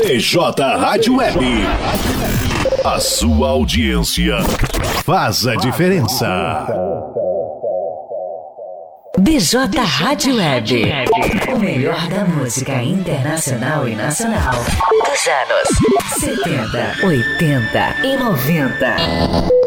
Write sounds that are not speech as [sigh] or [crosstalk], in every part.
BJ Rádio Web. A sua audiência faz a diferença. BJ Rádio Web. O melhor da música internacional e nacional. Dos anos 70, 80 e 90.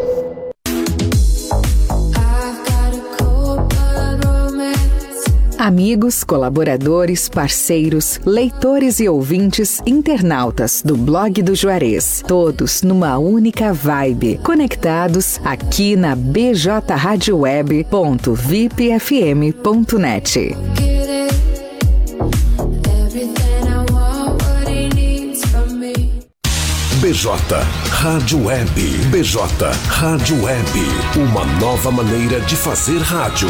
Amigos, colaboradores, parceiros, leitores e ouvintes, internautas do blog do Juarez, todos numa única vibe, conectados aqui na bjradioweb.vipfm.net. BJ Rádio Web. BJ Rádio Web. Uma nova maneira de fazer rádio.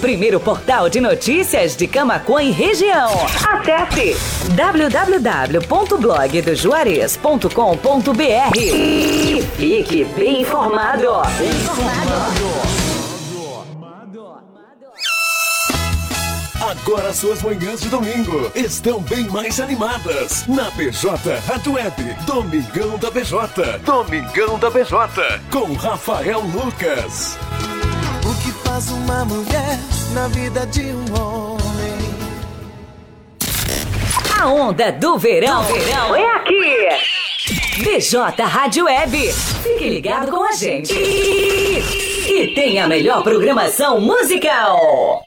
Primeiro portal de notícias de Camacuã e região. Acesse www.blogdojuarez.com.br e fique bem informado. Bem informado. Agora suas manhãs de domingo estão bem mais animadas na BJ Rádio Web. Domingão da BJ. Domingão da BJ. Com Rafael Lucas. O que faz uma mulher na vida de um homem? A onda do verão, verão é aqui. BJ Rádio Web. Fique ligado com a gente. E, e tem a melhor programação musical.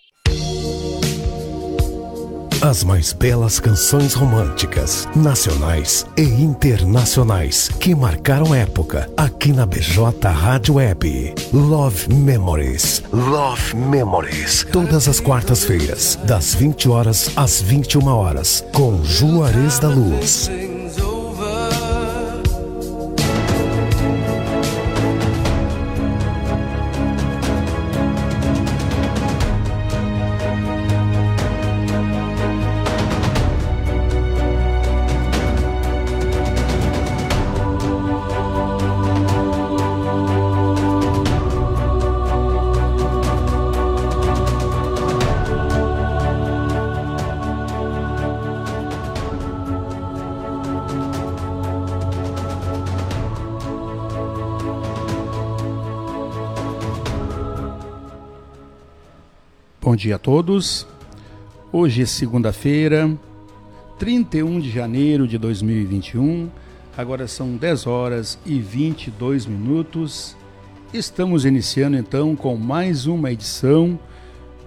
As mais belas canções românticas, nacionais e internacionais, que marcaram época aqui na BJ Rádio Web. Love Memories. Love Memories. Todas as quartas-feiras, das 20 horas às 21 horas, com Juarez da Luz. Bom dia a todos. Hoje é segunda-feira, 31 de janeiro de 2021. Agora são 10 horas e 22 minutos. Estamos iniciando então com mais uma edição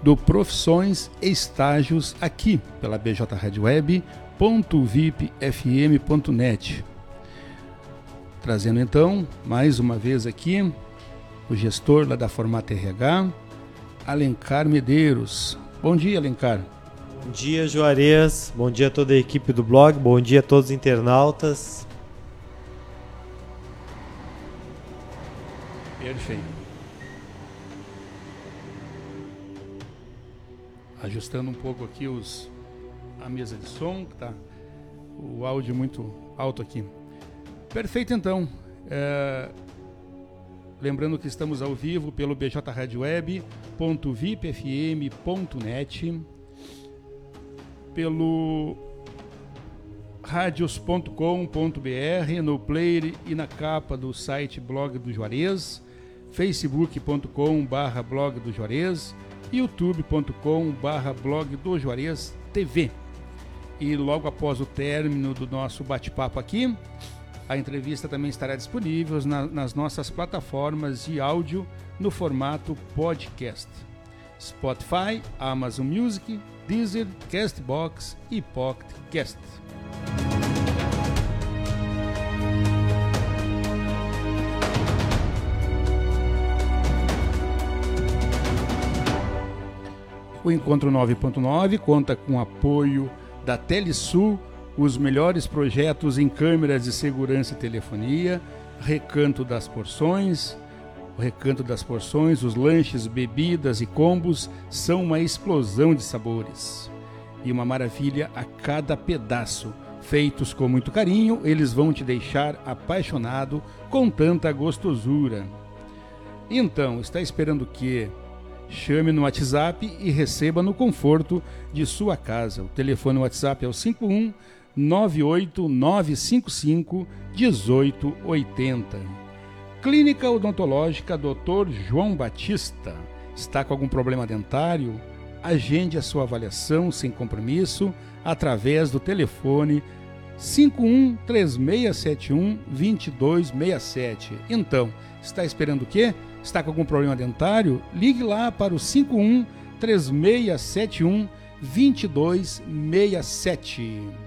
do Profissões e Estágios aqui pela BJ Web.vipfm.net. Trazendo então mais uma vez aqui o gestor lá da Formata RH, Alencar Medeiros. Bom dia, Alencar. Bom dia, Juarez. Bom dia a toda a equipe do blog. Bom dia a todos os internautas. Perfeito. Ajustando um pouco aqui os a mesa de som, que tá o áudio muito alto aqui. Perfeito, então. É, Lembrando que estamos ao vivo pelo bjradioweb.vipfm.net, pelo radios.com.br, no player e na capa do site Blog do Juarez, facebook.com blog do Juarez, youtube.com blog do Juarez TV. E logo após o término do nosso bate-papo aqui, a entrevista também estará disponível na, nas nossas plataformas de áudio no formato podcast: Spotify, Amazon Music, Deezer, Castbox e Pocketcast. O Encontro 9.9 conta com apoio da Telesul os melhores projetos em câmeras de segurança e telefonia, Recanto das Porções. O Recanto das Porções, os lanches, bebidas e combos são uma explosão de sabores. E uma maravilha a cada pedaço. Feitos com muito carinho, eles vão te deixar apaixonado com tanta gostosura. Então, está esperando o quê? Chame no WhatsApp e receba no conforto de sua casa. O telefone WhatsApp é o 51 98955 1880. Clínica Odontológica Dr. João Batista. Está com algum problema dentário? Agende a sua avaliação sem compromisso através do telefone 51 3671 2267. Então, está esperando o quê? Está com algum problema dentário? Ligue lá para o 51 3671 2267.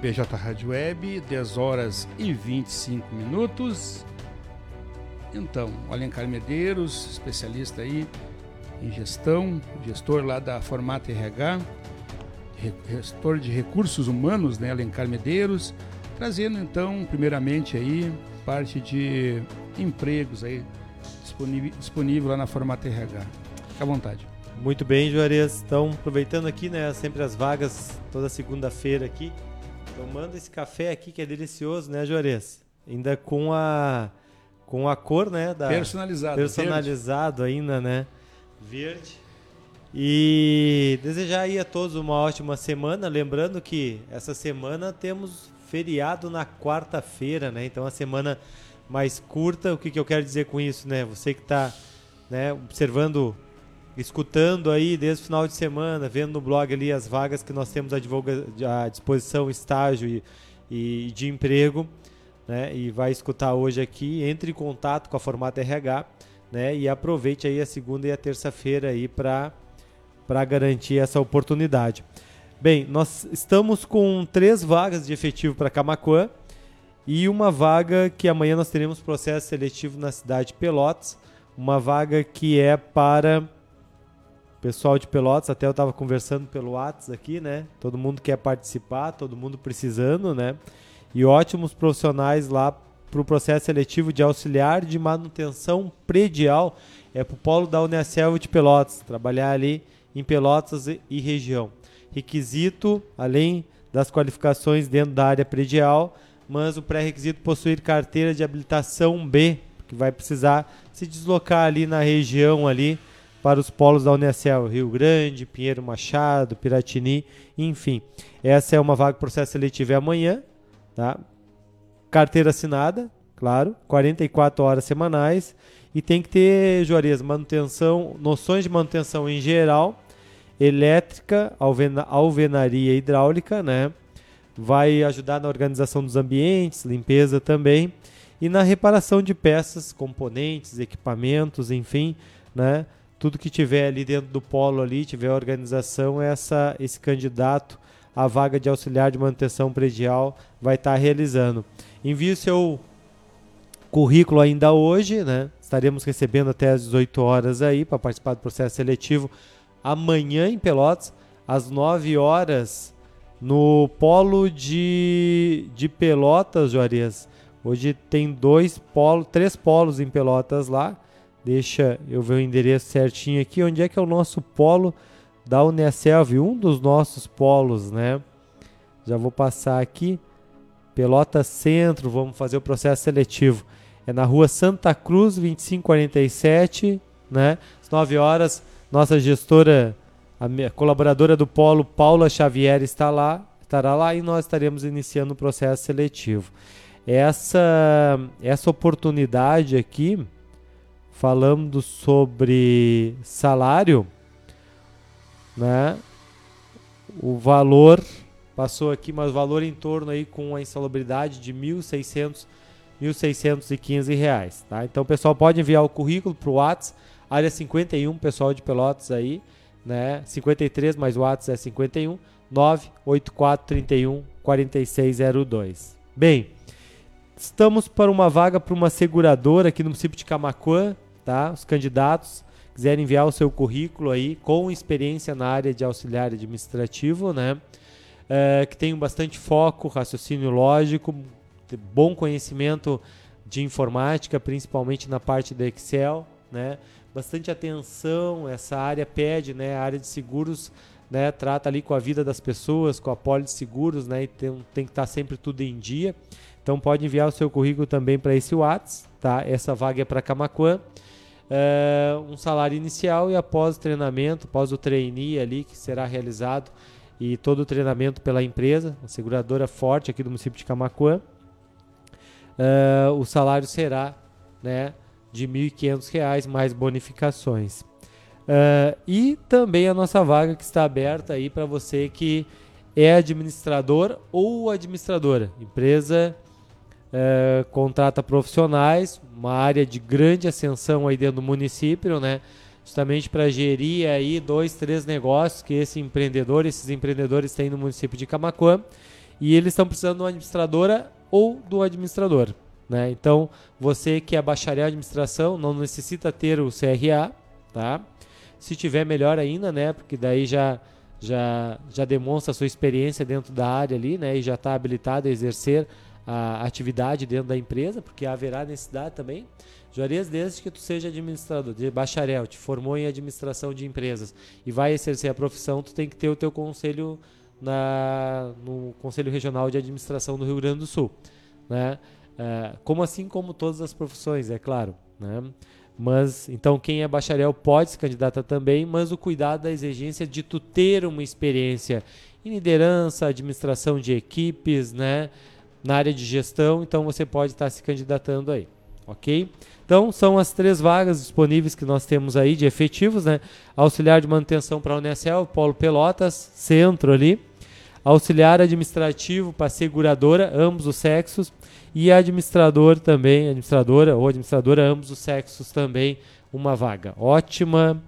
BJ Rádio Web, 10 horas e 25 minutos. Então, Alencar Medeiros, especialista aí em gestão, gestor lá da Formata RH, gestor de recursos humanos, né, Alencar Medeiros, trazendo então, primeiramente aí, parte de empregos aí disponível, disponível lá na Formata RH. Fique à vontade. Muito bem, Juarez. Então, aproveitando aqui, né, sempre as vagas toda segunda-feira aqui, Tomando esse café aqui que é delicioso, né, Juarez? Ainda com a com a cor, né, da personalizado, personalizado verde. ainda, né? Verde. E desejar aí a todos uma ótima semana, lembrando que essa semana temos feriado na quarta-feira, né? Então a semana mais curta, o que, que eu quero dizer com isso, né? Você que está né, observando escutando aí desde o final de semana, vendo no blog ali as vagas que nós temos à, divulga, à disposição, estágio e, e de emprego, né? E vai escutar hoje aqui, entre em contato com a Formata RH, né? E aproveite aí a segunda e a terça-feira aí para para garantir essa oportunidade. Bem, nós estamos com três vagas de efetivo para Camacuã e uma vaga que amanhã nós teremos processo seletivo na cidade de Pelotas, uma vaga que é para pessoal de Pelotas, até eu estava conversando pelo WhatsApp aqui, né? Todo mundo quer participar, todo mundo precisando, né? E ótimos profissionais lá para o processo seletivo de auxiliar de manutenção predial. É para o polo da Unicel de Pelotas, trabalhar ali em Pelotas e região. Requisito, além das qualificações dentro da área predial, mas o pré-requisito possuir carteira de habilitação B, que vai precisar se deslocar ali na região ali para os polos da Unicel, Rio Grande, Pinheiro Machado, Piratini, enfim. Essa é uma vaga processo seletivo é amanhã, tá? Carteira assinada, claro, 44 horas semanais e tem que ter, Juarez, manutenção, noções de manutenção em geral, elétrica, alvena, alvenaria hidráulica, né? Vai ajudar na organização dos ambientes, limpeza também e na reparação de peças, componentes, equipamentos, enfim, né? Tudo que tiver ali dentro do polo ali, tiver organização, essa, esse candidato à vaga de auxiliar de manutenção predial vai estar tá realizando. Envie o seu currículo ainda hoje, né? Estaremos recebendo até às 18 horas aí para participar do processo seletivo amanhã em Pelotas, às 9 horas, no polo de, de Pelotas, Juarez. Hoje tem dois polos, três polos em Pelotas lá. Deixa eu ver o endereço certinho aqui. Onde é que é o nosso polo da Unicelv? Um dos nossos polos, né? Já vou passar aqui. Pelota Centro, vamos fazer o processo seletivo. É na rua Santa Cruz, 2547, né? Às 9 horas, nossa gestora, a colaboradora do polo, Paula Xavier, está lá, estará lá e nós estaremos iniciando o processo seletivo. essa, essa oportunidade aqui, falando sobre salário, né? O valor passou aqui, mas o valor em torno aí com a insalubridade de 1.600 1.615 reais, tá? Então o pessoal pode enviar o currículo para o WhatsApp, área 51, pessoal de Pelotas aí, né? 53 mais o WhatsApp é 51 98431 4602. Bem, estamos para uma vaga para uma seguradora aqui no município de Camacuã, tá? Os candidatos quiserem enviar o seu currículo aí com experiência na área de auxiliar administrativo, né? É, que tenham bastante foco, raciocínio lógico, bom conhecimento de informática, principalmente na parte do Excel, né? Bastante atenção, essa área pede, né? A área de seguros, né? Trata ali com a vida das pessoas, com a pólice de seguros, né? E tem, tem que estar sempre tudo em dia. Então pode enviar o seu currículo também para esse WhatsApp, tá? Essa vaga é para Camacuã. É, um salário inicial e após o treinamento, após o trainee ali que será realizado e todo o treinamento pela empresa, uma seguradora forte aqui do município de Camacuã, uh, o salário será né, de R$ 1.500 mais bonificações. Uh, e também a nossa vaga que está aberta aí para você que é administrador ou administradora. Empresa uh, contrata profissionais, uma área de grande ascensão aí dentro do município, né? Justamente para gerir aí dois, três negócios que esse empreendedor, esses empreendedores têm no município de Camacuã. E eles estão precisando de uma administradora ou do administrador. Né? Então, você que é bacharel em administração não necessita ter o CRA, tá? Se tiver melhor ainda, né? Porque daí já já já demonstra a sua experiência dentro da área ali, né? E já está habilitado a exercer a atividade dentro da empresa, porque haverá necessidade também. Juarez, desde que tu seja administrador, de bacharel, te formou em administração de empresas e vai exercer a profissão, tu tem que ter o teu conselho na, no Conselho Regional de Administração do Rio Grande do Sul. Né? É, como assim como todas as profissões, é claro. Né? Mas então quem é bacharel pode se candidatar também, mas o cuidado da exigência de tu ter uma experiência em liderança, administração de equipes, né? Na área de gestão, então você pode estar se candidatando aí, ok? Então são as três vagas disponíveis que nós temos aí de efetivos, né? Auxiliar de manutenção para a Unicel, Polo Pelotas, centro ali auxiliar administrativo para seguradora, ambos os sexos, e administrador também, administradora ou administradora, ambos os sexos também, uma vaga. Ótima,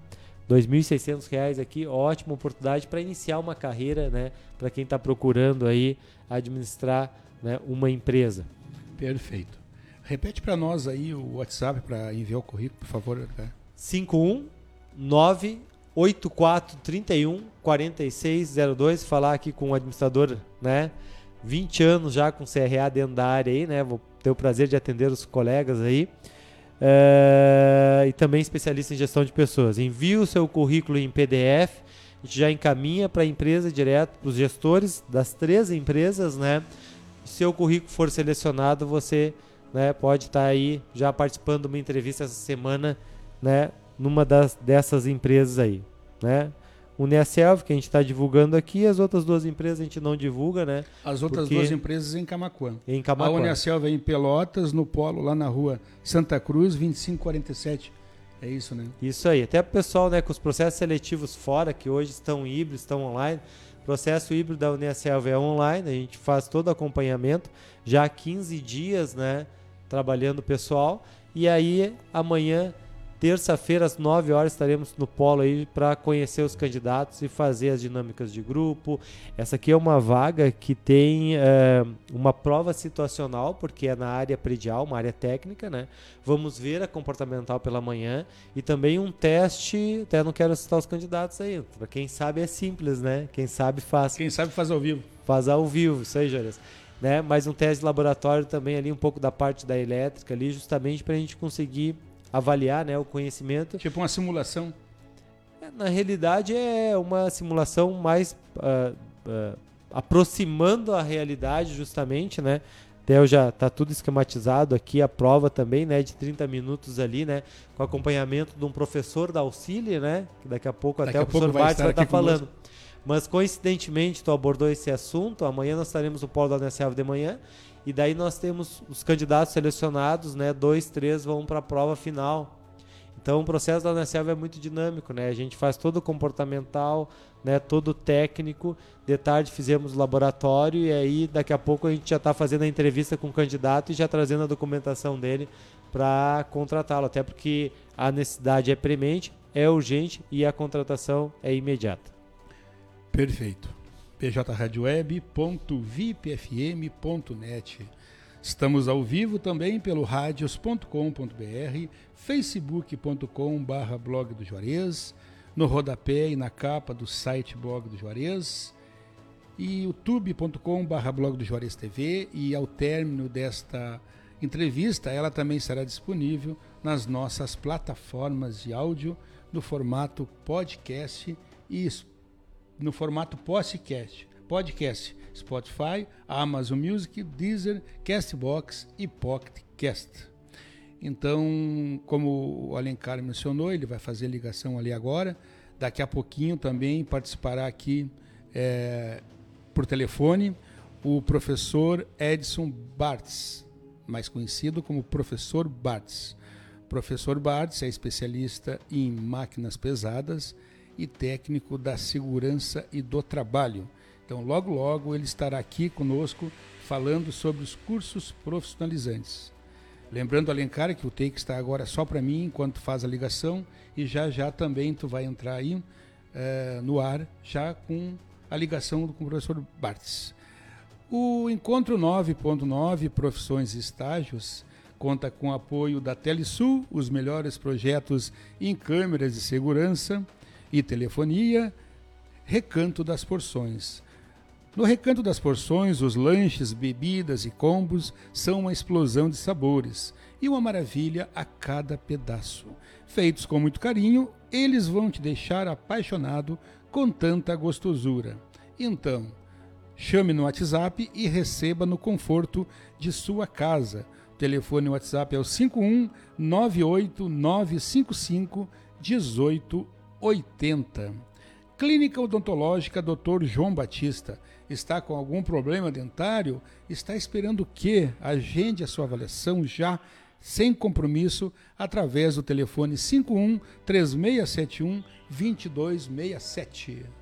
R$ 2.600 aqui, ótima oportunidade para iniciar uma carreira, né, para quem está procurando aí administrar né, uma empresa. Perfeito. Repete para nós aí o WhatsApp para enviar o currículo, por favor. 519 8431 4602, falar aqui com o administrador, né? 20 anos já com CRA dentro da área aí, né? Vou ter o prazer de atender os colegas aí. É, e também especialista em gestão de pessoas. Envie o seu currículo em PDF, a gente já encaminha para a empresa direto, para os gestores das três empresas, né? Se o currículo for selecionado, você né, pode estar tá aí já participando de uma entrevista essa semana, né? numa das, dessas empresas aí, né? O Neaselv, que a gente está divulgando aqui, as outras duas empresas a gente não divulga, né? As outras duas empresas em Camacuã. Em Camacuã. A Uneaselv é em Pelotas, no Polo, lá na rua Santa Cruz, 2547. É isso, né? Isso aí. Até o pessoal, né, com os processos seletivos fora, que hoje estão híbridos, estão online. Processo híbrido da Uneaselv é online, a gente faz todo acompanhamento, já há 15 dias, né, trabalhando pessoal. E aí, amanhã Terça-feira, às 9 horas, estaremos no polo aí para conhecer os candidatos e fazer as dinâmicas de grupo. Essa aqui é uma vaga que tem é, uma prova situacional, porque é na área predial, uma área técnica, né? Vamos ver a comportamental pela manhã e também um teste. Até não quero citar os candidatos aí. Para quem sabe é simples, né? Quem sabe faz. Quem sabe faz ao vivo. Faz ao vivo, isso aí, Jores. Né? Mas um teste de laboratório também ali, um pouco da parte da elétrica ali, justamente para a gente conseguir avaliar né, o conhecimento. Tipo uma simulação? É, na realidade é uma simulação mais uh, uh, aproximando a realidade justamente, né? Theo já está tudo esquematizado aqui, a prova também, né, de 30 minutos ali, né, com acompanhamento de um professor da Auxília, né, que daqui a pouco daqui até a o professor Bartes vai estar tá falando. Mas coincidentemente tu abordou esse assunto, amanhã nós estaremos no Polo da Unicef de manhã, e daí nós temos os candidatos selecionados, né, dois, três vão para a prova final. Então o processo da Unicef é muito dinâmico, né, a gente faz todo o comportamental, né, todo técnico. De tarde fizemos o laboratório e aí daqui a pouco a gente já está fazendo a entrevista com o candidato e já trazendo a documentação dele para contratá-lo, até porque a necessidade é premente, é urgente e a contratação é imediata. Perfeito. pjradioweb.vipfm.net Estamos ao vivo também pelo radios.com.br, facebook.com.br blog do Juarez, no rodapé e na capa do site Blog do Juarez e youtube.com.br blog do Juarez TV e ao término desta entrevista ela também estará disponível nas nossas plataformas de áudio no formato podcast e no formato podcast, podcast Spotify, Amazon Music, Deezer, Castbox e Pocket Cast. Então, como o Alencar mencionou, ele vai fazer ligação ali agora. Daqui a pouquinho também participará aqui é, por telefone o professor Edson Bartz, mais conhecido como professor Bartz. Professor Bartz é especialista em máquinas pesadas e técnico da segurança e do trabalho. Então, logo, logo ele estará aqui conosco falando sobre os cursos profissionalizantes. Lembrando, Alencar, que o take está agora só para mim enquanto faz a ligação e já já também tu vai entrar aí eh, no ar já com a ligação com o professor Bartz. O encontro 9.9 Profissões e Estágios conta com o apoio da Telesul, os melhores projetos em câmeras de segurança e telefonia, Recanto das Porções. No recanto das porções, os lanches, bebidas e combos são uma explosão de sabores e uma maravilha a cada pedaço. Feitos com muito carinho, eles vão te deixar apaixonado com tanta gostosura. Então, chame no WhatsApp e receba no conforto de sua casa. O telefone WhatsApp é o 51 955 1880. Clínica Odontológica Dr. João Batista está com algum problema dentário, está esperando o quê? Agende a sua avaliação já, sem compromisso, através do telefone 51 3671 2267.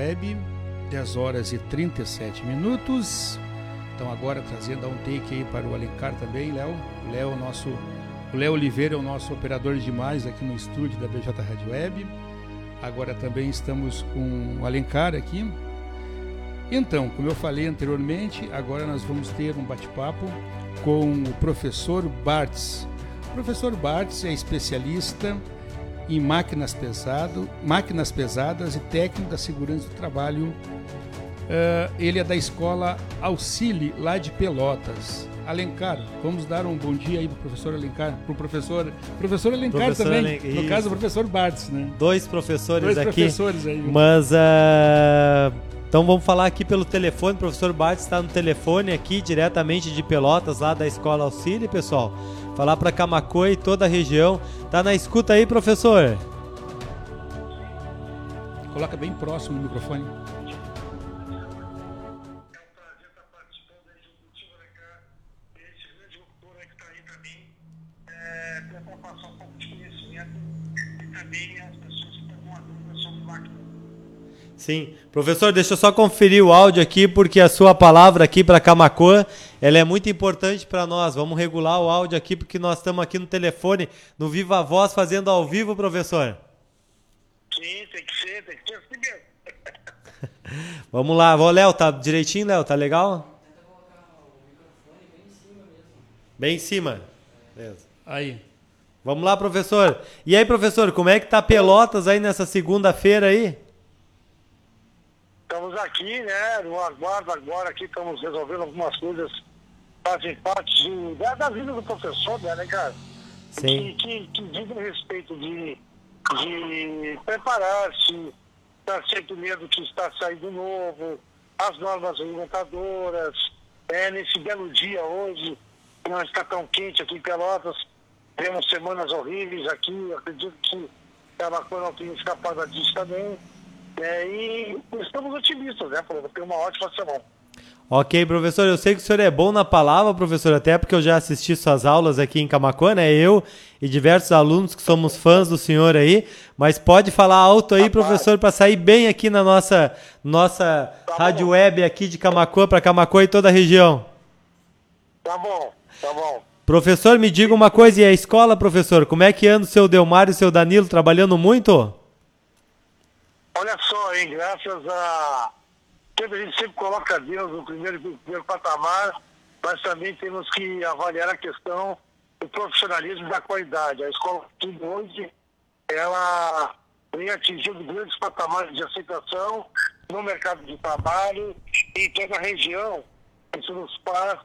Web, 10 horas e 37 minutos. Então agora trazendo um take aí para o Alencar também, Léo. Léo, nosso, o Léo Oliveira é o nosso operador de mais aqui no estúdio da BJ Rádio Web. Agora também estamos com o Alencar aqui. Então, como eu falei anteriormente, agora nós vamos ter um bate-papo com o professor Bartz. O professor Bartz é especialista em máquinas, pesado, máquinas pesadas e técnico da segurança do trabalho. Uh, ele é da escola Auxílio, lá de Pelotas. Alencar, vamos dar um bom dia aí pro professor Alencar, pro professor, professor Alencar professor também, Alen... no caso o professor Bartz, né? Dois professores Dois aqui. professores aí. Mas uh, então vamos falar aqui pelo telefone, o professor Bartz está no telefone aqui diretamente de Pelotas, lá da escola Auxílio, pessoal falar para Camacô e toda a região. Tá na escuta aí, professor? Coloca bem próximo do microfone. Sim. Professor, deixa eu só conferir o áudio aqui, porque a sua palavra aqui para Camacoa, ela é muito importante para nós. Vamos regular o áudio aqui, porque nós estamos aqui no telefone, no Viva Voz, fazendo ao vivo, professor. Sim, tem que ser, tem que ser assim mesmo. [laughs] Vamos lá. Ô, Léo, tá direitinho, Léo? Tá legal? Bem em cima. Beleza. Aí. Vamos lá, professor. E aí, professor, como é que tá Pelotas aí nessa segunda-feira aí? Estamos aqui, né, no aguardo agora, aqui estamos resolvendo algumas coisas fazem parte de, da, da vida do professor, né, né cara? Sim. Que, que, que dizem a respeito de, de preparar-se, estar sempre medo que está saindo novo, as normas alimentadoras, é, nesse belo dia hoje, que não está tão quente aqui em Pelotas, temos semanas horríveis aqui, acredito que Camacuã não tenha escapado disso também. É, e estamos otimistas, né, para ter uma ótima semana. Ok, professor, eu sei que o senhor é bom na palavra, professor, até porque eu já assisti suas aulas aqui em Camacuã, né? Eu e diversos alunos que somos fãs do senhor aí, mas pode falar alto aí, professor, para sair bem aqui na nossa nossa Tá rádio bom. web aqui de Camacuã para Camacuã e toda a região. Tá bom, tá bom. Professor, me diga uma coisa, e a escola, professor, como é que anda o seu Delmar e o seu Danilo trabalhando muito? Olha só, hein, graças a. Sempre, a gente sempre coloca Deus no primeiro, no primeiro patamar, mas também temos que avaliar a questão do profissionalismo e da qualidade. A escola tudo hoje, ela vem atingindo grandes patamares de aceitação no mercado de trabalho e em toda a região. Isso nos faz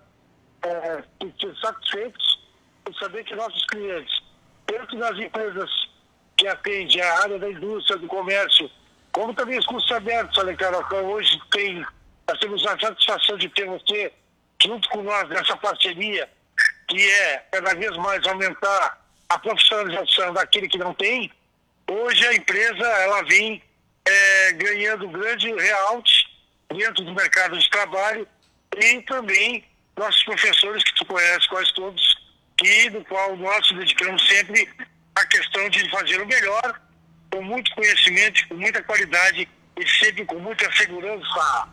é, sentir satisfeitos por saber que nossos clientes, tanto nas empresas que atendem a área da indústria, do comércio, como também os cursos abertos, olha, cara, hoje tem, nós temos a satisfação de ter você junto com nós nessa parceria, que é cada vez mais aumentar a profissionalização daquele que não tem. Hoje a empresa, ela vem é, ganhando grande realte dentro do mercado de trabalho e também nossos professores, que tu conhece quase todos, que do qual nós nos dedicamos sempre à questão de fazer o melhor, com muito conhecimento, com muita qualidade e sempre com muita segurança.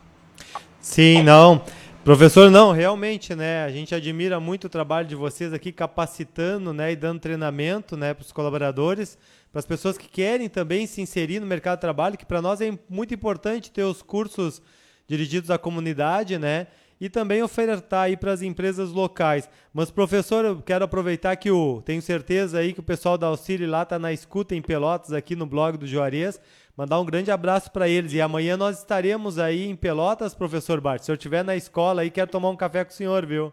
Sim, não. Professor, não, realmente, né? A gente admira muito o trabalho de vocês aqui capacitando, né, e dando treinamento, né, para os colaboradores, para as pessoas que querem também se inserir no mercado de trabalho, que para nós é muito importante ter os cursos dirigidos à comunidade, né? E também ofertar aí para as empresas locais. Mas, professor, eu quero aproveitar que o tenho certeza aí que o pessoal da Auxílio lá está na escuta em Pelotas, aqui no blog do Juarez. Mandar um grande abraço para eles. E amanhã nós estaremos aí em Pelotas, professor Bart. Se eu estiver na escola aí, quero tomar um café com o senhor, viu?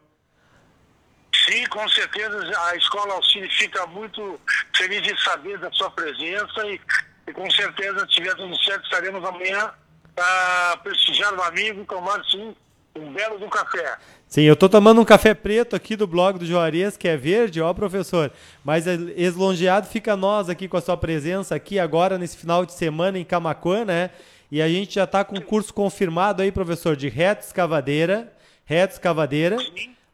Sim, com certeza a Escola Auxílio fica muito feliz de saber da sua presença e, e com certeza, se tiver tudo certo, estaremos amanhã para prestigiar o amigo tomar, sim, um belo do café. Sim, eu tô tomando um café preto aqui do blog do Juarez, que é verde, ó, professor. Mas é, eslongeado fica nós aqui com a sua presença aqui agora nesse final de semana em Camacuã, né? E a gente já tá com o curso confirmado aí, professor, de reto escavadeira, reto escavadeira.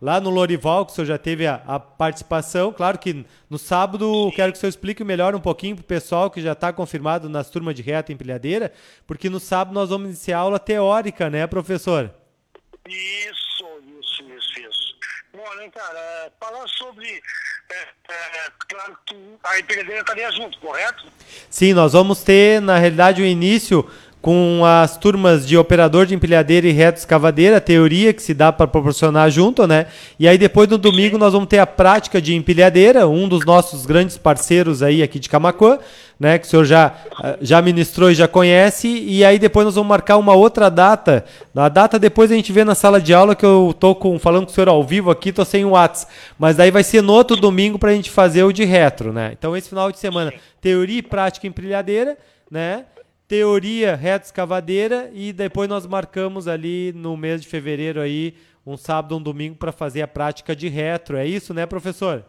Lá no Lorival, que o senhor já teve a, a participação. Claro que no sábado quero que o senhor explique melhor um pouquinho pro pessoal que já está confirmado nas turmas de reto empilhadeira, porque no sábado nós vamos iniciar a aula teórica, né, professor? Isso, isso, isso, isso. Né, cara, é, falar sobre. É, é, claro que a empreendedora estaria junto, correto? Sim, nós vamos ter, na realidade, o início com as turmas de operador de empilhadeira e reto escavadeira, a teoria que se dá para proporcionar junto, né? E aí depois no domingo nós vamos ter a prática de empilhadeira, um dos nossos grandes parceiros aí aqui de Camacuã, né? Que o senhor já, ah, já ministrou e já conhece. E aí depois nós vamos marcar uma outra data. A data depois a gente vê na sala de aula que eu tô com, falando com o senhor ao vivo aqui, tô sem o Whats. Mas daí vai ser no outro domingo para a gente fazer o de retro, né? Então esse final de semana, teoria e prática empilhadeira, né? Teoria reta escavadeira e depois nós marcamos ali no mês de fevereiro aí um sábado, um domingo para fazer a prática de retro. É isso, né, professor?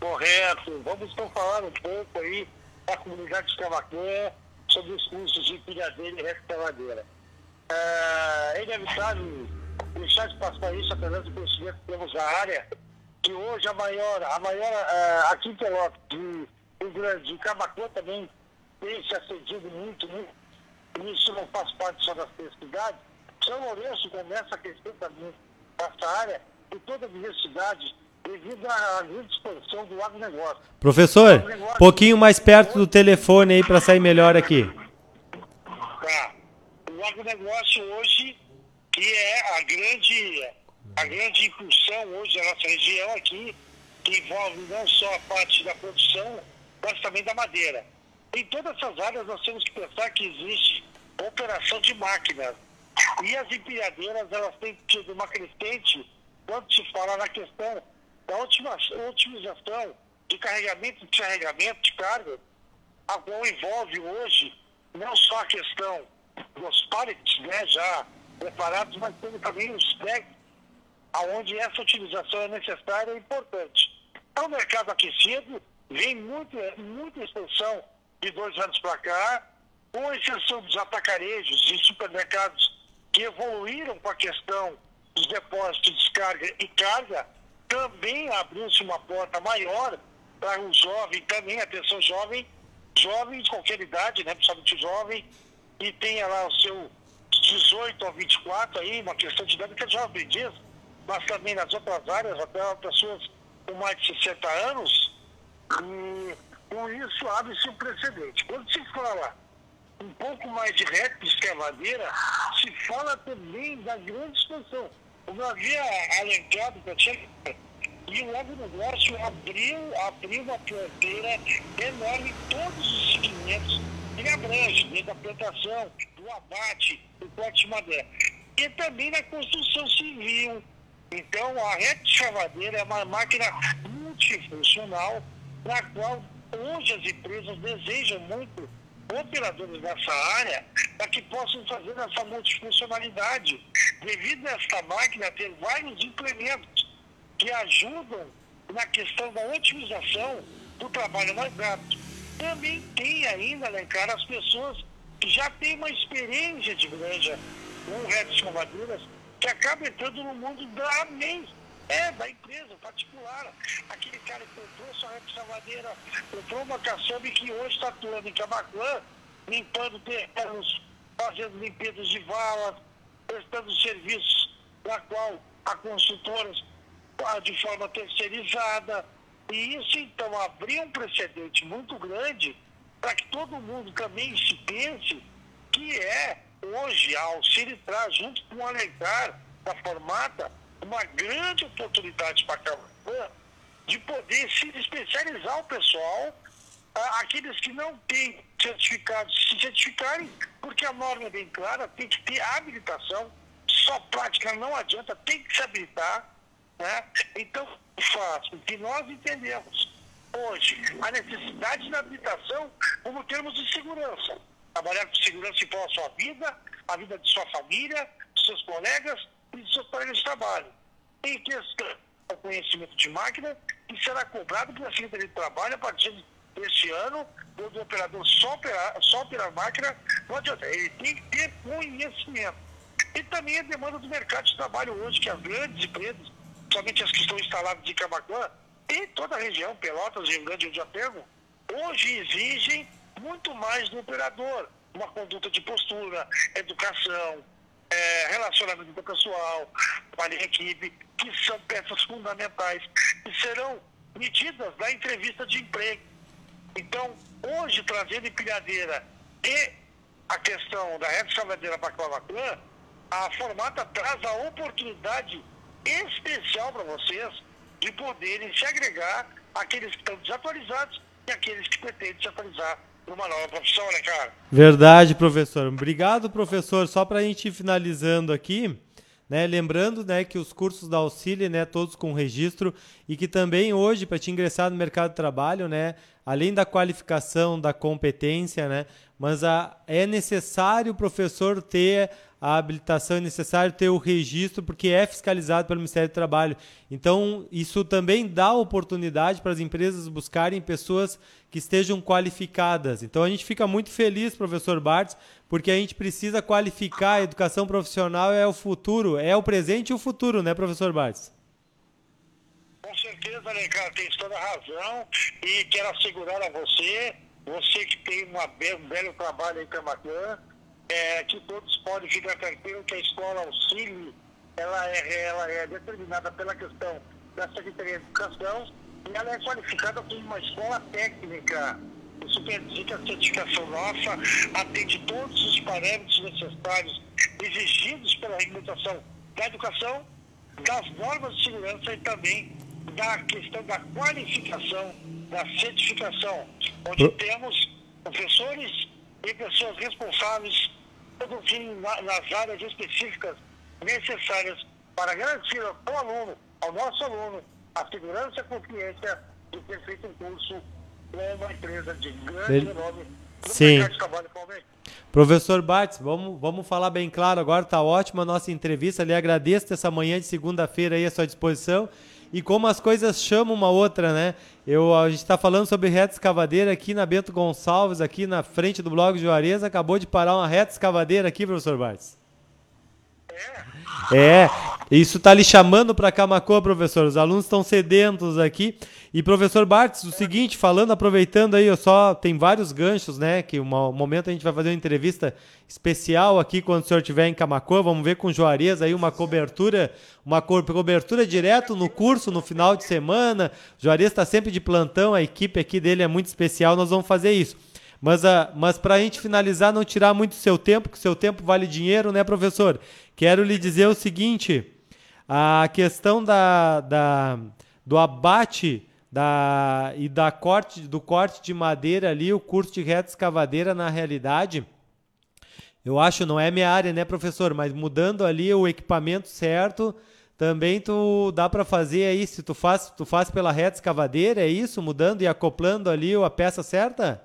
Correto. Vamos então falar um pouco aí da comunidade de Camacuã sobre os cursos de empilhadeira e restavadeira. É, é inevitável deixar de passar isso através do conhecimento que temos na área, que hoje a maior, a maior é, aqui em Pelotas, de de Camacuã também tem se acedido muito, muito e isso não faz parte só das cidades, São Lourenço começa a crescer também essa área e toda a diversidade devido à grande expansão do agronegócio. Professor, um pouquinho mais perto do telefone aí para sair melhor aqui. Tá. O agronegócio hoje, que é a grande, a grande impulsão hoje da nossa região aqui, que envolve não só a parte da produção, mas também da madeira. Em todas essas áreas nós temos que pensar que existe operação de máquinas. E as empilhadeiras, elas têm tido uma crescente quando se fala na questão da otimização de carregamento e descarregamento de carga, a qual envolve hoje não só a questão dos pallets né, já preparados, mas também os bags, aonde essa utilização é necessária e importante. É um mercado aquecido, vem muito, muita expansão de dois anos para cá, com exceção dos atacarejos e supermercados que evoluíram com a questão dos depósitos de descarga e carga, também abriu-se uma porta maior para o jovem, também, atenção jovem, jovem de qualquer idade, né, principalmente jovem, e tenha lá o seu 18 a 24 aí, uma questão de idade que é jovem diz, mas também nas outras áreas, até pessoas com mais de 60 anos, e com isso abre-se um precedente. Quando se fala um pouco mais de rap escavadeira, se fala também da grande expansão. Como havia alencado para e o agronegócio abriu, abriu uma fronteira enorme em todos os segmentos que abrange, desde a plantação, do abate, do corte de madeira. E também na construção civil. Então, a reta chavadeira é uma máquina multifuncional, na qual hoje as empresas desejam muito operadores nessa área para que possam fazer essa multifuncionalidade, devido a esta máquina ter vários implementos que ajudam na questão da otimização do trabalho mais rápido. Também tem ainda, Alencar, as pessoas que já têm uma experiência de granja com redes escovadeiras que acabam entrando no mundo da MEI, é, da empresa particular. Aquele cara que comprou sua rede escavadeira, comprou uma caçamba que hoje está atuando em Camacuã, limpando terrenos, fazendo limpezas de valas, prestando serviços na qual a consultoras de forma terceirizada. E isso, então, abriu um precedente muito grande para que todo mundo também se pense que é, hoje, a Auxílio traz, junto com o Alencar, da formata, uma grande oportunidade para a Camacuã de poder se especializar o pessoal, aqueles que não têm certificados se certificarem, porque a norma é bem clara, tem que ter habilitação, só prática não adianta, tem que se habilitar, né? Então, faço que nós entendemos hoje a necessidade da habitação como termos de segurança. Trabalhar com segurança em prol da sua vida, a vida de sua família, seus colegas e de seus colegas de trabalho. Em questão ao conhecimento de máquina, que será cobrado pela Secretaria de Trabalho a partir deste ano, quando o operador só operar, só operar máquina, ele tem que ter conhecimento. E também a demanda do mercado de trabalho hoje, que as grandes empresas somente as que estão instaladas em Camacuã, e toda a região, Pelotas, Rio Grande do Japego, hoje exigem muito mais do operador. Uma conduta de postura, educação, é, relacionamento pessoal, trabalho em equipe, que são peças fundamentais, que serão medidas na entrevista de emprego. Então, hoje, trazendo empilhadeira e a questão da rede salvadeira para Camacuã, a formata traz a oportunidade especial para vocês de poderem se agregar àqueles que estão desatualizados e àqueles que pretendem se atualizar numa nova profissão, né, cara? Verdade, professor. Obrigado, professor. Só para a gente ir finalizando aqui, né, lembrando né, que os cursos da Auxílio, né, todos com registro, e que também hoje, para te ingressar no mercado de trabalho, né, além da qualificação, da competência, né, mas a, é necessário o professor ter a habilitação é necessário ter o registro, porque é fiscalizado pelo Ministério do Trabalho. Então, isso também dá oportunidade para as empresas buscarem pessoas que estejam qualificadas. Então, a gente fica muito feliz, professor Bartz, porque a gente precisa qualificar. A educação profissional é o futuro, é o presente e o futuro, né, professor Bartz? Com certeza, cara, tem toda a razão e quero assegurar a você, você que tem uma, um belo trabalho em Camacan, é, que todos podem ficar tranquilos que a escola auxílio ela é, ela é determinada pela questão da Secretaria de Educação e ela é qualificada como uma escola técnica. Isso quer dizer que a certificação nossa atende todos os parâmetros necessários exigidos pela regulamentação da educação, das normas de segurança e também da questão da qualificação, da certificação, onde temos professores e pessoas responsáveis produzindo nas áreas específicas necessárias para garantir ao aluno, ao nosso aluno, a segurança e a confiança de ter feito um curso com uma empresa de grande Ele... nome Sim. Professor Bartz, vamos, vamos falar bem claro agora, está ótima a nossa entrevista. Lhe agradeço essa manhã de segunda-feira aí à sua disposição. E como as coisas chamam uma outra, né? Eu, a gente está falando sobre reta escavadeira aqui na Bento Gonçalves, aqui na frente do blog Juarez. Acabou de parar uma reta escavadeira aqui, professor Bartz. É, isso está lhe chamando para Camacoa, professor. Os alunos estão sedentos aqui. E professor Bartz, o seguinte, falando, aproveitando aí, eu só tem vários ganchos, né? Que um momento a gente vai fazer uma entrevista especial aqui quando o senhor estiver em Camacoa. Vamos ver com o Juarez aí uma cobertura, uma co cobertura direto no curso no final de semana. O Juarez está sempre de plantão, a equipe aqui dele é muito especial. Nós vamos fazer isso. Mas, uh, mas para a gente finalizar, não tirar muito seu tempo, que seu tempo vale dinheiro, né, professor? Quero lhe dizer o seguinte: a questão da, da, do abate da, e da corte, do corte de madeira ali, o curso de reta escavadeira, na realidade, eu acho, não é minha área, né, professor? Mas mudando ali o equipamento certo, também tu dá para fazer aí, se tu faz, tu faz pela reta escavadeira, é isso? Mudando e acoplando ali a peça certa?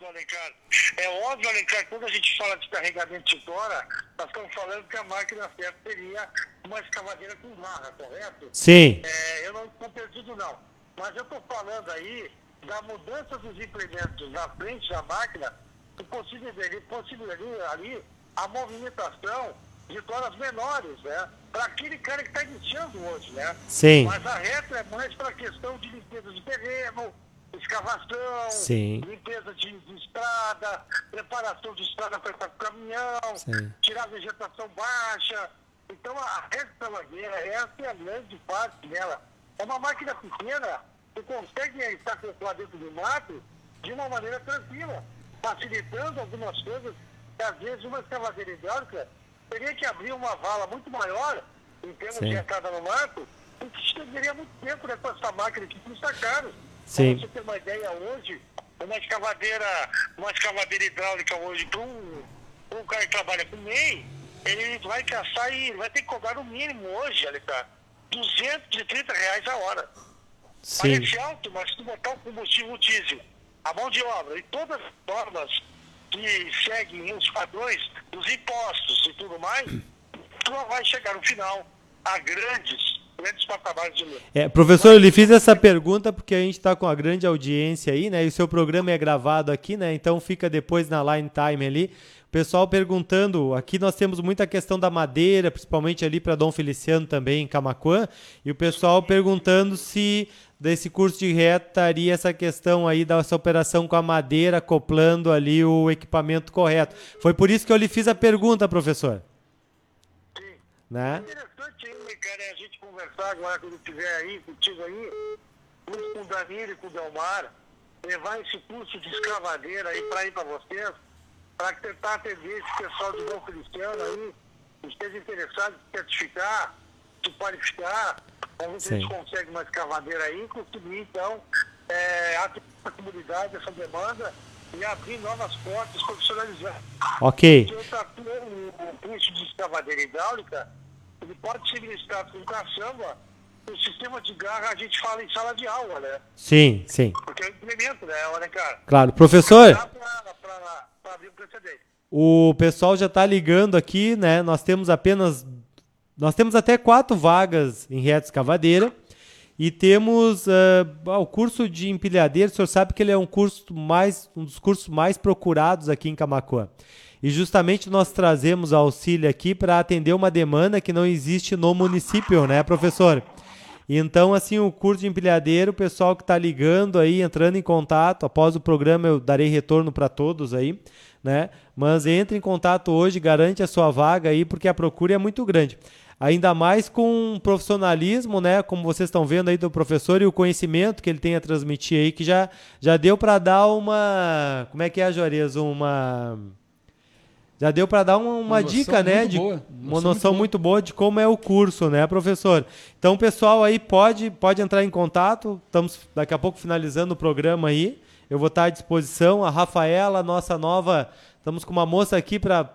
Alencar. É óbvio, Alencar, quando a gente fala de carregamento de tora, nós estamos falando que a máquina certa seria uma escavadeira com barra, correto? Sim. É, eu não estou perdido, não. Mas eu estou falando aí da mudança dos implementos na frente da máquina, que possibilitaria, possibilitaria ali a movimentação de toras menores, né? Para aquele cara que está iniciando hoje, né? Sim. Mas a reta é mais para a questão de limpeza de terreno, escavação, Sim. limpeza de, de, estrada, preparação de estrada para o caminhão, Sim. tirar a vegetação baixa. Então a reta lagueira, essa é a grande parte dela. É uma máquina pequena que consegue estar lá dentro do mato de uma maneira tranquila, facilitando algumas coisas que às vezes uma escavadeira hidráulica teria que abrir uma vala muito maior em termos Sim. de entrada no mato, e que teria muito tempo né, com essa máquina que custa caro. Sim. Para você ter uma ideia hoje, uma escavadeira, uma escavadeira hidráulica hoje para um, cara que trabalha com MEI, ele vai caçar e vai ter que cobrar o mínimo hoje, Alecá, 230 reais a hora. Sim. Parece alto, mas se tu botar o combustível diesel, a mão de obra e todas as normas que seguem os padrões dos impostos e tudo mais, tu vai chegar no final a grandes É, professor, eu lhe fiz essa pergunta porque a gente está com a grande audiência aí, né? E o seu programa é gravado aqui, né? Então fica depois na line time ali. O pessoal perguntando, aqui nós temos muita questão da madeira, principalmente ali para Dom Feliciano também, em Camacuã, e o pessoal perguntando se desse curso de reta estaria essa questão aí dessa operação com a madeira, acoplando ali o equipamento correto. Foi por isso que eu lhe fiz a pergunta, professor. Sim. Né? É interessante, cara, a gente conversar agora quando estiver aí, contigo aí, com o Danilo e com o Delmar, levar esse curso de escavadeira aí para ir para vocês, para tentar atender esse pessoal de Dom Cristiano aí, que esteja interessado em certificar, se qualificar, vamos ver se a gente consegue uma escavadeira aí, conseguir então é, atender a comunidade, essa demanda e abrir novas portas profissionalizadas. Ok. O curso de escavadeira hidráulica, ele pode ser ministrado com caçamba, o sistema de garra a gente fala em sala de aula, né? Sim, sim. Porque é um implemento, né, né cara? Claro. Professor, Pra, pra, pra abrir o precedente. o pessoal já está ligando aqui, né? Nós temos apenas... Nós temos até quatro vagas em reta escavadeira. E temos uh, o curso de empilhadeira, o senhor sabe que ele é um curso mais, um dos cursos mais procurados aqui em Camacuã. E justamente nós trazemos auxílio aqui para atender uma demanda que não existe no município, né, professor? Então, assim, o curso de empilhadeiro, o pessoal que está ligando aí, entrando em contato, após o programa eu darei retorno para todos aí, né? Mas entre em contato hoje, garante a sua vaga aí, porque a procura é muito grande ainda mais com profissionalismo, né, como vocês estão vendo aí do professor e o conhecimento que ele tem a transmitir aí, que já, já deu para dar uma, como é que é, Juarez, uma já deu para dar uma, uma, dica, né, de boa. uma noção, noção muito, muito, boa de como é o curso, né, professor? Então, pessoal aí pode pode entrar em contato. Estamos daqui a pouco finalizando o programa aí. Eu vou estar à disposição. A Rafaela, nossa nova, estamos com uma moça aqui para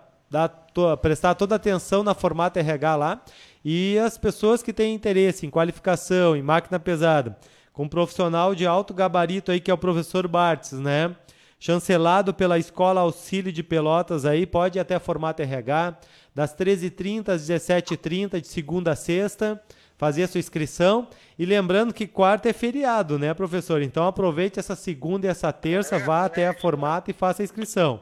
prestar toda atenção na formato RH lá. E as pessoas que têm interesse em qualificação, em máquina pesada, com um profissional de alto gabarito aí, que é o professor Bartz, né? Chancelado pela Escola Auxílio de Pelotas aí, pode até formato RH, das 13h30 às 17h30, de segunda a sexta, fazer a sua inscrição. E lembrando que quarta é feriado, né, professor? Então aproveite essa segunda e essa terça, vá até a formato e faça a inscrição.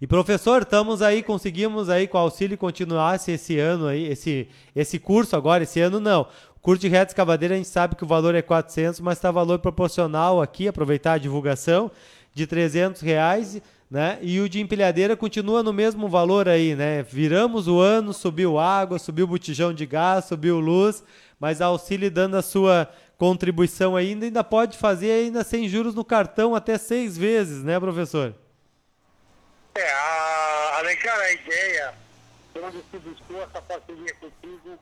E professor, estamos aí, conseguimos aí com o auxílio continuar esse ano aí, esse, esse curso agora, esse ano não. O curso de reta escavadeira a gente sabe que o valor é 400, mas está valor proporcional aqui, aproveitar a divulgação, de 300 reais, né? E o de empilhadeira continua no mesmo valor aí, né? Viramos o ano, subiu água, subiu botijão de gás, subiu luz, mas auxílio dando a sua contribuição ainda, ainda pode fazer ainda sem juros no cartão até seis vezes, né, professor? É, a, Alencar, a ideia, quando se buscou essa parceria contigo,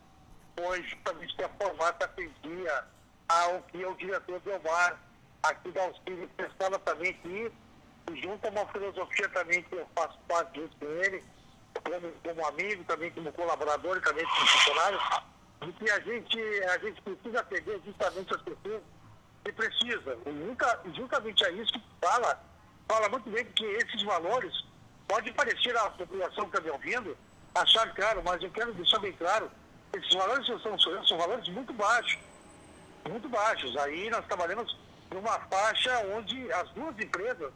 justamente que a formata atendia ao que é o diretor Delmar, aqui da Auxílio, prestava também aqui, e junto a uma filosofia também que eu faço parte junto com ele, como, como amigo, também como colaborador também como funcionário, de que a gente, a gente precisa atender justamente as pessoas que precisam. E nunca, juntamente a isso que fala, fala muito bem que esses valores Pode parecer a população que está me ouvindo achar caro, mas eu quero deixar bem claro, esses valores são, são valores muito baixos, muito baixos. Aí nós trabalhamos numa faixa onde as duas empresas,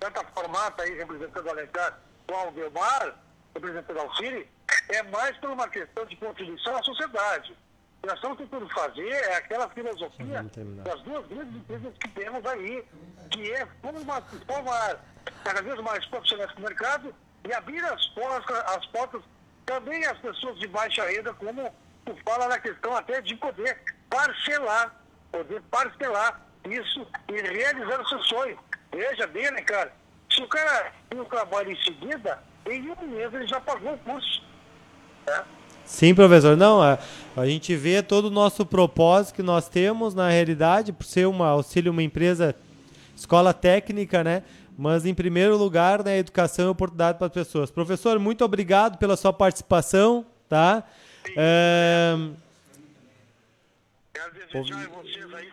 tanto a Formata aí representando o Alencar, com a Algemar, representando a Alcine, é mais por uma questão de contribuição à sociedade. Nós estamos tentando fazer é aquela filosofia das duas grandes empresas que temos aí, que é formar, formar cada vez mais profissionais do mercado e abrir as portas, as portas também às pessoas de baixa renda, como tu fala na questão até de poder parcelar, poder parcelar isso e realizar o seu sonho. Veja bem, né, cara? Se o cara tem um trabalho em seguida, em um mês ele já pagou o curso. Né? Sim, professor. Não, a, a gente vê todo o nosso propósito que nós temos na realidade, por ser uma auxílio, uma empresa, escola técnica, né? Mas, em primeiro lugar, né, educação e oportunidade para as pessoas. Professor, muito obrigado pela sua participação, tá? É... Quero desejar a vocês aí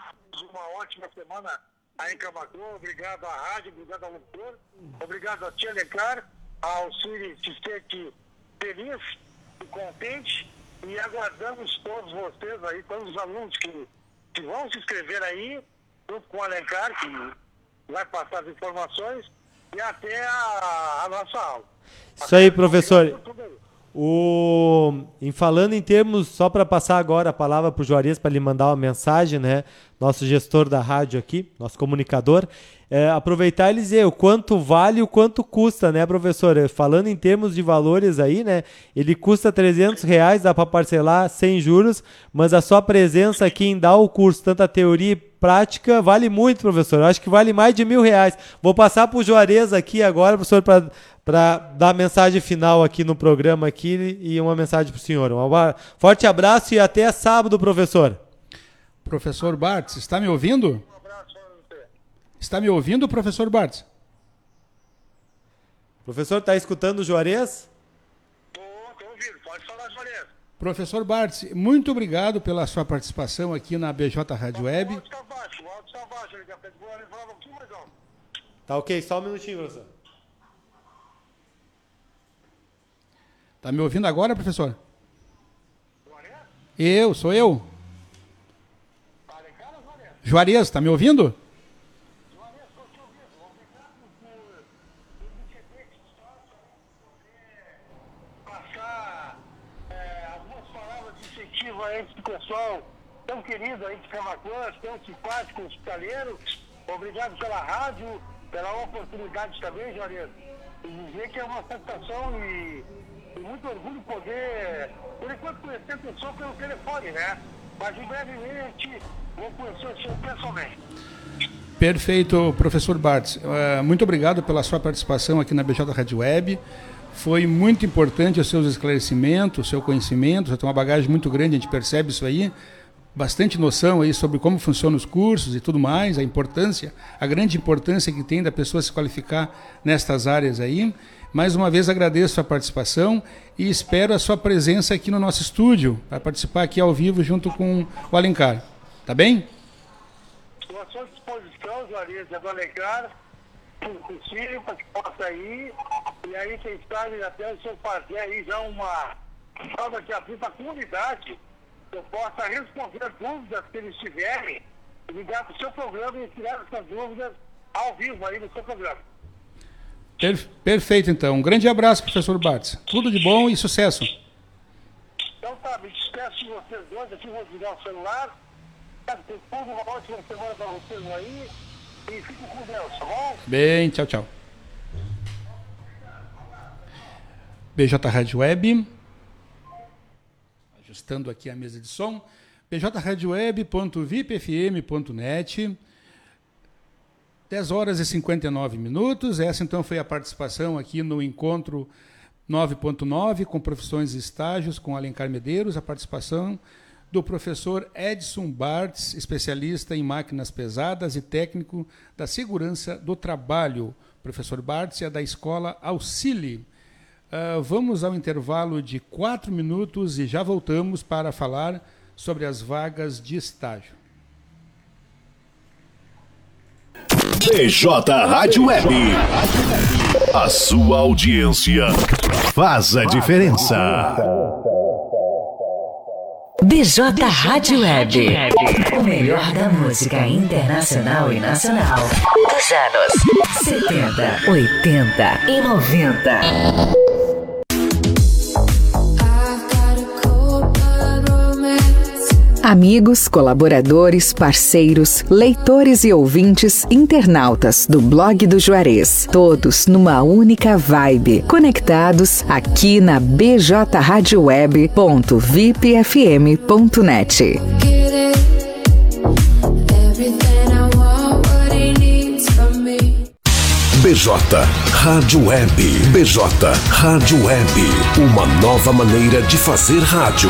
uma ótima semana aí em Camacuã. Obrigado à rádio, obrigado ao locutor, obrigado a Tia Leclar, ao Siri Sistete feliz e contente. E aguardamos todos vocês aí, todos os alunos que, que vão se inscrever aí, junto com o Alencar, que vai passar as informações e até a, a nossa aula. Isso aí, professor. O, em falando em termos, só para passar agora a palavra para o Juarez para lhe mandar uma mensagem, né? Nosso gestor da rádio aqui, nosso comunicador, é, aproveitar e dizer o quanto vale e o quanto custa, né, professor? É, falando em termos de valores aí, né? Ele custa 300 reais, dá para parcelar sem juros, mas a sua presença aqui em dar o curso, tanto a teoria prática vale muito, professor. Eu acho que vale mais de mil reais. Vou passar para o Juarez aqui agora, professor, para dar a mensagem final aqui no programa aqui e uma mensagem para o senhor. Um forte abraço e até sábado, professor. Professor Bartz, está me ouvindo? Um abraço. Está me ouvindo, professor Bartz? Professor, está escutando o Juarez? Professor Bartz, muito obrigado pela sua participação aqui na BJ Rádio Web. Tá ok, só um minutinho, professor. Tá me ouvindo agora, professor? Eu, sou eu. Juarez, tá me ouvindo? pessoal tão querido aí de Camacuã, tão simpático, hospitaleiro. Obrigado pela rádio, pela oportunidade também, Juarez. E dizer que é uma satisfação e, e muito orgulho poder, por enquanto, conhecer a pessoa pelo telefone, né? Mas brevemente vou conhecer o senhor pessoalmente. Perfeito, professor Bartz. Uh, muito obrigado pela sua participação aqui na BJ Rádio Web. Foi muito importante os seus esclarecimentos, o seu conhecimento. Você tem uma bagagem muito grande, a gente percebe isso aí. Bastante noção aí sobre como funcionam os cursos e tudo mais, a importância, a grande importância que tem da pessoa se qualificar nestas áreas aí. Mais uma vez agradeço a participação e espero a sua presença aqui no nosso estúdio, para participar aqui ao vivo junto com o Alencar. Tá bem? Estou à sua disposição, Juarez, do Alencar, possível para que possa ir. E aí, quem sabe, até o senhor fazer aí já uma forma de abrir para a comunidade, eu possa responder dúvidas que eles tiverem, ligar para o seu programa e tirar essas dúvidas ao vivo aí no seu programa. perfeito, então. Um grande abraço, professor Bartz. Tudo de bom e sucesso. Então tá, me despeço de vocês dois aqui, vou desligar o celular. Tudo uma ótima semana para vocês aí. E fico com Deus, tá bom? Bem, tchau, tchau. BJ Rádio Web. Ajustando aqui a mesa de som. bjradioweb.vipfm.net 10 horas e 59 minutos. Essa então foi a participação aqui no encontro 9.9 com profissões e estágios com Alencar Medeiros, a participação do professor Edson Bartz, especialista em máquinas pesadas e técnico da segurança do trabalho. O professor Bartz é da escola Auxili. Uh, vamos ao intervalo de quatro minutos e já voltamos para falar sobre as vagas de estágio. BJ Rádio Web. A sua audiência faz a diferença. BJ Rádio Web. O melhor da música internacional e nacional. Dos anos 70, 80 e 90. Amigos, colaboradores, parceiros, leitores e ouvintes, internautas do blog do Juarez, todos numa única vibe, conectados aqui na bjradioweb.vipfm.net. BJ Rádio Web. BJ Rádio Web. Uma nova maneira de fazer rádio.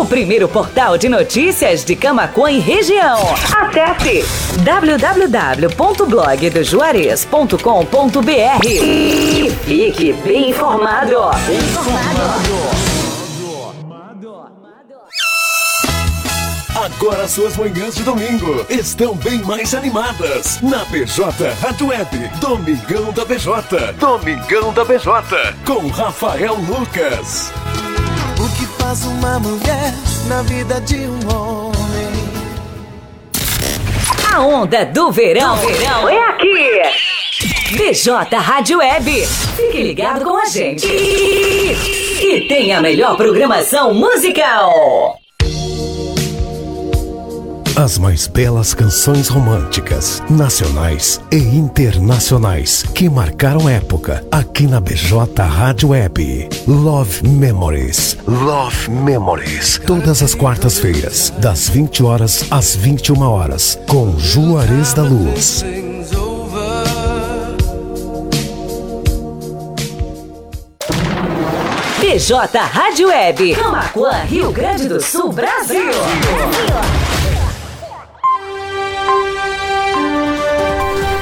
o primeiro portal de notícias de Camacuã e região. Acesse www.blogdojuarez.com.br e fique bem informado. Bem informado. Agora suas manhãs de domingo estão bem mais animadas. Na BJ Rádio Web, Domingão da BJ. Domingão da BJ, com Rafael Lucas. Faz uma mulher na vida de um homem? A onda do verão, verão é aqui. BJ Rádio Web. Fique ligado com a gente. E, e tem a melhor programação musical as mais belas canções românticas, nacionais e internacionais, que marcaram época aqui na BJ Rádio Web. Love Memories. Love Memories. Todas as quartas-feiras, das 20 horas às 21 horas, com Juarez da Luz. BJ Rádio Web. Camacuã, Rio Grande do Sul, Brasil. Brasil.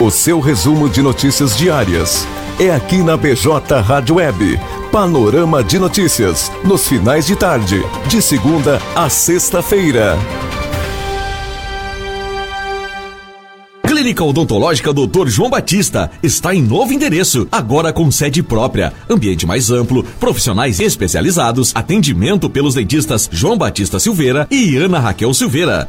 O seu resumo de notícias diárias é aqui na BJ Rádio Web. Panorama de notícias nos finais de tarde, de segunda a sexta-feira. Clínica Odontológica Dr. João Batista está em novo endereço, agora com sede própria, ambiente mais amplo, profissionais especializados, atendimento pelos dentistas João Batista Silveira e Ana Raquel Silveira.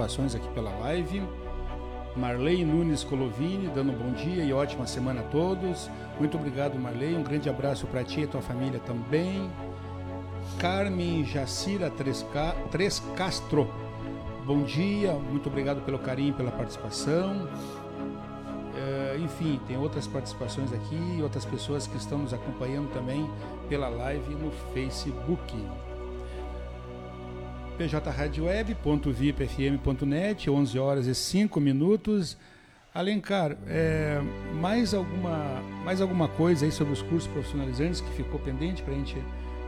Participações aqui pela live. Marley Nunes Colovini, dando um bom dia e ótima semana a todos. Muito obrigado, Marley. Um grande abraço para ti e tua família também. Carmen Jacira Tresca, Tres Castro. Bom dia, muito obrigado pelo carinho, pela participação. É, enfim, tem outras participações aqui outras pessoas que estão nos acompanhando também pela live no Facebook pjradioweb.vipfm.net, 11 horas e 5 minutos. Alencar, é, mais, alguma, mais alguma coisa aí sobre os cursos profissionalizantes que ficou pendente para a gente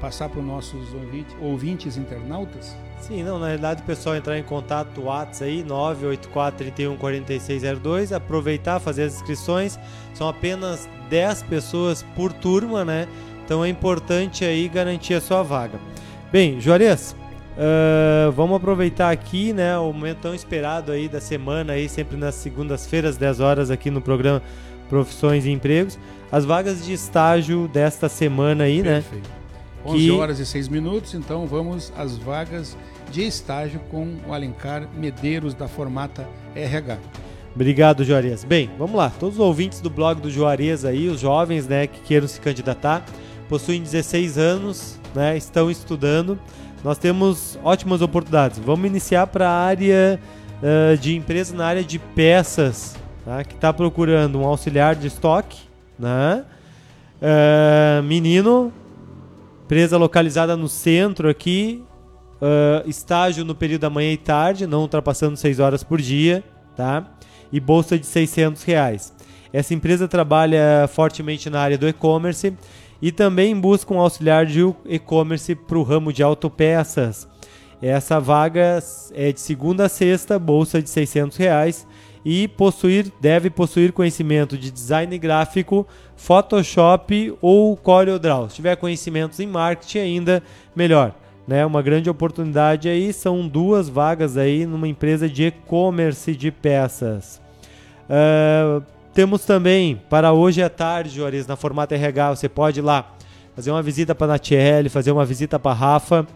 passar para os nossos ouvintes, ouvintes, internautas? Sim, não, na realidade o pessoal entrar em contato, WhatsApp aí, 984 31 4602, aproveitar, fazer as inscrições, são apenas 10 pessoas por turma, né? Então é importante aí garantir a sua vaga. Bem, Juarez, Uh, vamos aproveitar aqui, né, o momento tão esperado aí da semana aí, sempre nas segundas-feiras, 10 horas aqui no programa Profissões e Empregos, as vagas de estágio desta semana aí, Perfeito. né? 11 que... horas e 6 minutos, então vamos às vagas de estágio com o Alencar Medeiros da Formata RH. Obrigado, Juarez. Bem, vamos lá. Todos os ouvintes do blog do Juarez aí, os jovens, né, que queiram se candidatar, possuem 16 anos, né, estão estudando, nós temos ótimas oportunidades. Vamos iniciar para a área uh, de empresa na área de peças, tá? que está procurando um auxiliar de estoque, né? Uh, menino, empresa localizada no centro aqui, uh, estágio no período da manhã e tarde, não ultrapassando 6 horas por dia, tá? E bolsa de 600 reais. Essa empresa trabalha fortemente na área do e-commerce e também busca um auxiliar de e-commerce para o ramo de autopeças. Essa vaga é de segunda a sexta, bolsa de 600 reais e possuir, deve possuir conhecimento de design gráfico, Photoshop ou CorelDRAW. Se tiver conhecimentos em marketing ainda, melhor. Né? Uma grande oportunidade aí, são duas vagas aí numa empresa de e-commerce de peças. Uh, temos também para hoje à tarde, Juarez, na Formata RH, você pode ir lá fazer uma visita para a Natiele, fazer uma visita para a Rafa,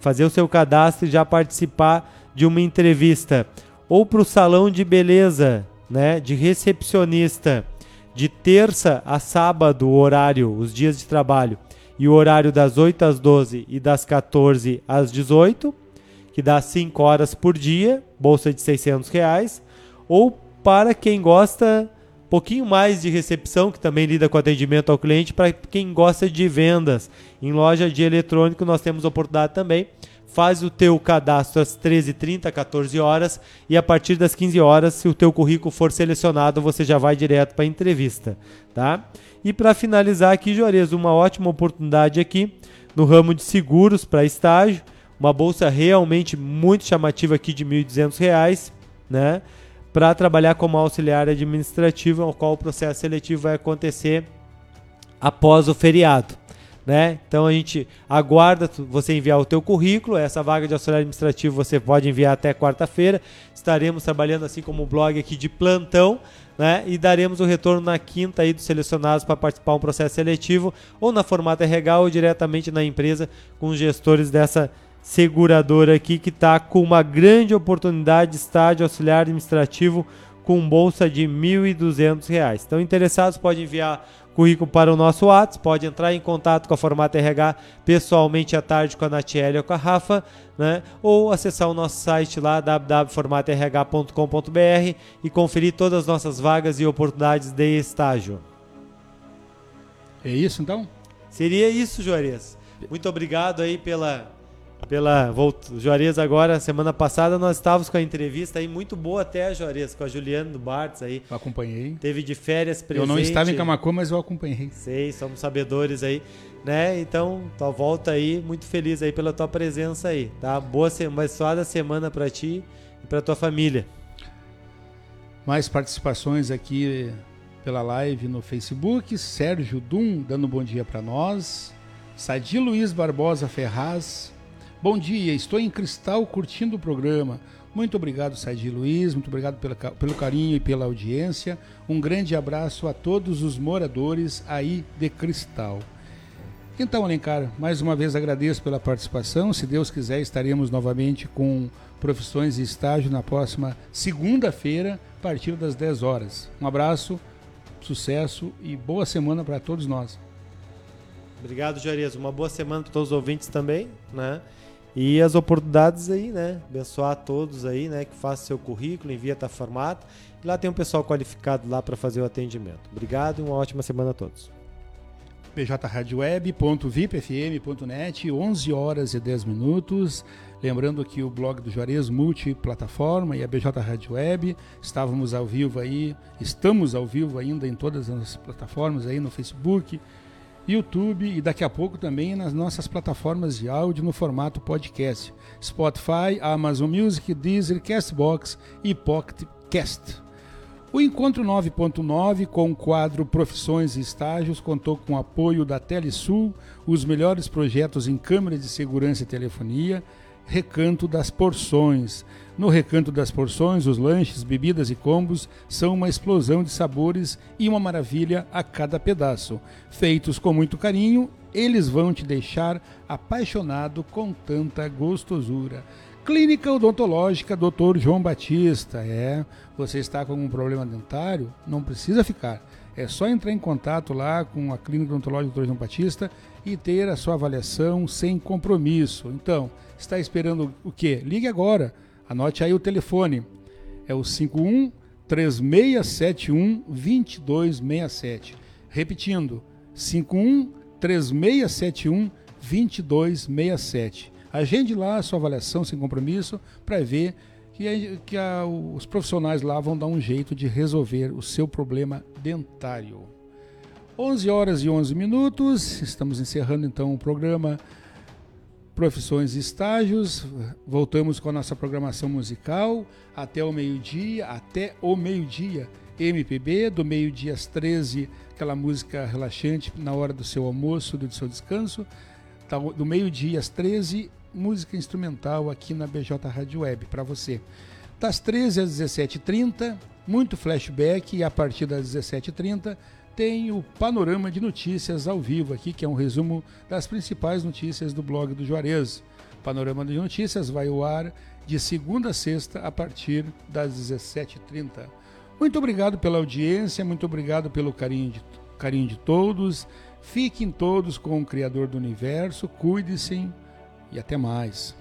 fazer o seu cadastro e já participar de uma entrevista. Ou para o salão de beleza, né, de recepcionista, de terça a sábado, o horário, os dias de trabalho, e o horário das 8 às 12 e das 14 às 18, que dá 5 horas por dia, bolsa de 600 reais. Ou para quem gosta pouquinho mais de recepção, que também lida com atendimento ao cliente, para quem gosta de vendas. Em loja de eletrônico nós temos oportunidade também. Faz o teu cadastro às 13h30, 14 horas e a partir das 15 horas, se o teu currículo for selecionado, você já vai direto para a entrevista, tá? E para finalizar aqui, Juarez, uma ótima oportunidade aqui no ramo de seguros para estágio, uma bolsa realmente muito chamativa aqui de R$ 1.200, né? Para trabalhar como auxiliar administrativo, ao qual o processo seletivo vai acontecer após o feriado. Né? Então a gente aguarda você enviar o teu currículo. Essa vaga de auxiliar administrativo você pode enviar até quarta-feira. Estaremos trabalhando assim como o blog aqui de plantão, né? E daremos o retorno na quinta aí dos selecionados para participar um processo seletivo ou na formata RH ou diretamente na empresa com os gestores dessa seguradora aqui que está com uma grande oportunidade de estágio auxiliar administrativo com bolsa de R$ 1.200. Então, interessados podem enviar currículo para o nosso WhatsApp, pode entrar em contato com a Formata RH pessoalmente à tarde com a Natiele ou com a Rafa, né? ou acessar o nosso site lá www.formatarh.com.br e conferir todas as nossas vagas e oportunidades de estágio. É isso então? Seria isso, Juarez. Muito obrigado aí pela pela volta, Juarez agora, semana passada nós estávamos com a entrevista aí muito boa até, Juarez, com a Juliana do Bartz aí. Eu acompanhei. Teve de férias presente. Eu não estava em Camacuã, mas eu acompanhei. Sei, somos sabedores aí, né? Então, tua volta aí, muito feliz aí pela tua presença aí, tá? Boa semana, abençoada semana para ti e para tua família. Mais participações aqui pela live no Facebook, Sérgio Dum dando um bom dia para nós. Sadi Luiz Barbosa Ferraz, Bom dia, estou em Cristal curtindo o programa. Muito obrigado, Sadi Luiz, muito obrigado pelo, pelo carinho e pela audiência. Um grande abraço a todos os moradores aí de Cristal. Então, Alencar, mais uma vez agradeço pela participação. Se Deus quiser, estaremos novamente com profissões e estágio na próxima segunda-feira, a partir das 10 horas. Um abraço, sucesso e boa semana para todos nós. Obrigado, Juarez. Uma boa semana para todos os ouvintes também, né? E as oportunidades aí, né? Abençoar a todos aí, né? Que faça seu currículo, envia tá formato. E lá tem um pessoal qualificado lá para fazer o atendimento. Obrigado e uma ótima semana a todos. bjradioweb.vipfm.net, 11 horas e 10 minutos. Lembrando que o blog do Juarez multiplataforma e a BJ Rádio Web, estávamos ao vivo aí, estamos ao vivo ainda em todas as plataformas aí no Facebook, YouTube e daqui a pouco também nas nossas plataformas de áudio no formato podcast: Spotify, Amazon Music, Deezer, Castbox e Pocket Cast. O Encontro 9.9, com o quadro Profissões e Estágios, contou com o apoio da Telesul, os melhores projetos em câmeras de segurança e telefonia, Recanto das Porções. No Recanto das Porções, os lanches, bebidas e combos são uma explosão de sabores e uma maravilha a cada pedaço. Feitos com muito carinho, eles vão te deixar apaixonado com tanta gostosura. Clínica Odontológica Dr. João Batista. É, você está com um problema dentário? Não precisa ficar. É só entrar em contato lá com a Clínica Odontológica Dr. João Batista e ter a sua avaliação sem compromisso. Então, está esperando o quê? Ligue agora. Anote aí o telefone. É o 51 3671 2267. Repetindo, 51 3671 2267. Agende lá a sua avaliação sem compromisso para ver que, que a, os profissionais lá vão dar um jeito de resolver o seu problema dentário. 11 horas e 11 minutos, estamos encerrando então o programa Profissões e Estágios. Voltamos com a nossa programação musical até o meio-dia, até o meio-dia. MPB, do meio-dia às 13, aquela música relaxante na hora do seu almoço, do seu descanso. Tá, do meio-dia às 13, música instrumental aqui na BJ Rádio Web para você. Das 13 às 17h30, muito flashback e a partir das 17h30 tem o panorama de notícias ao vivo aqui, que é um resumo das principais notícias do blog do Juarez. Panorama de Notícias vai ao ar de segunda a sexta a partir das 17h30. Muito obrigado pela audiência, muito obrigado pelo carinho de, carinho de todos. Fiquem todos com o Criador do Universo, cuide-se e até mais.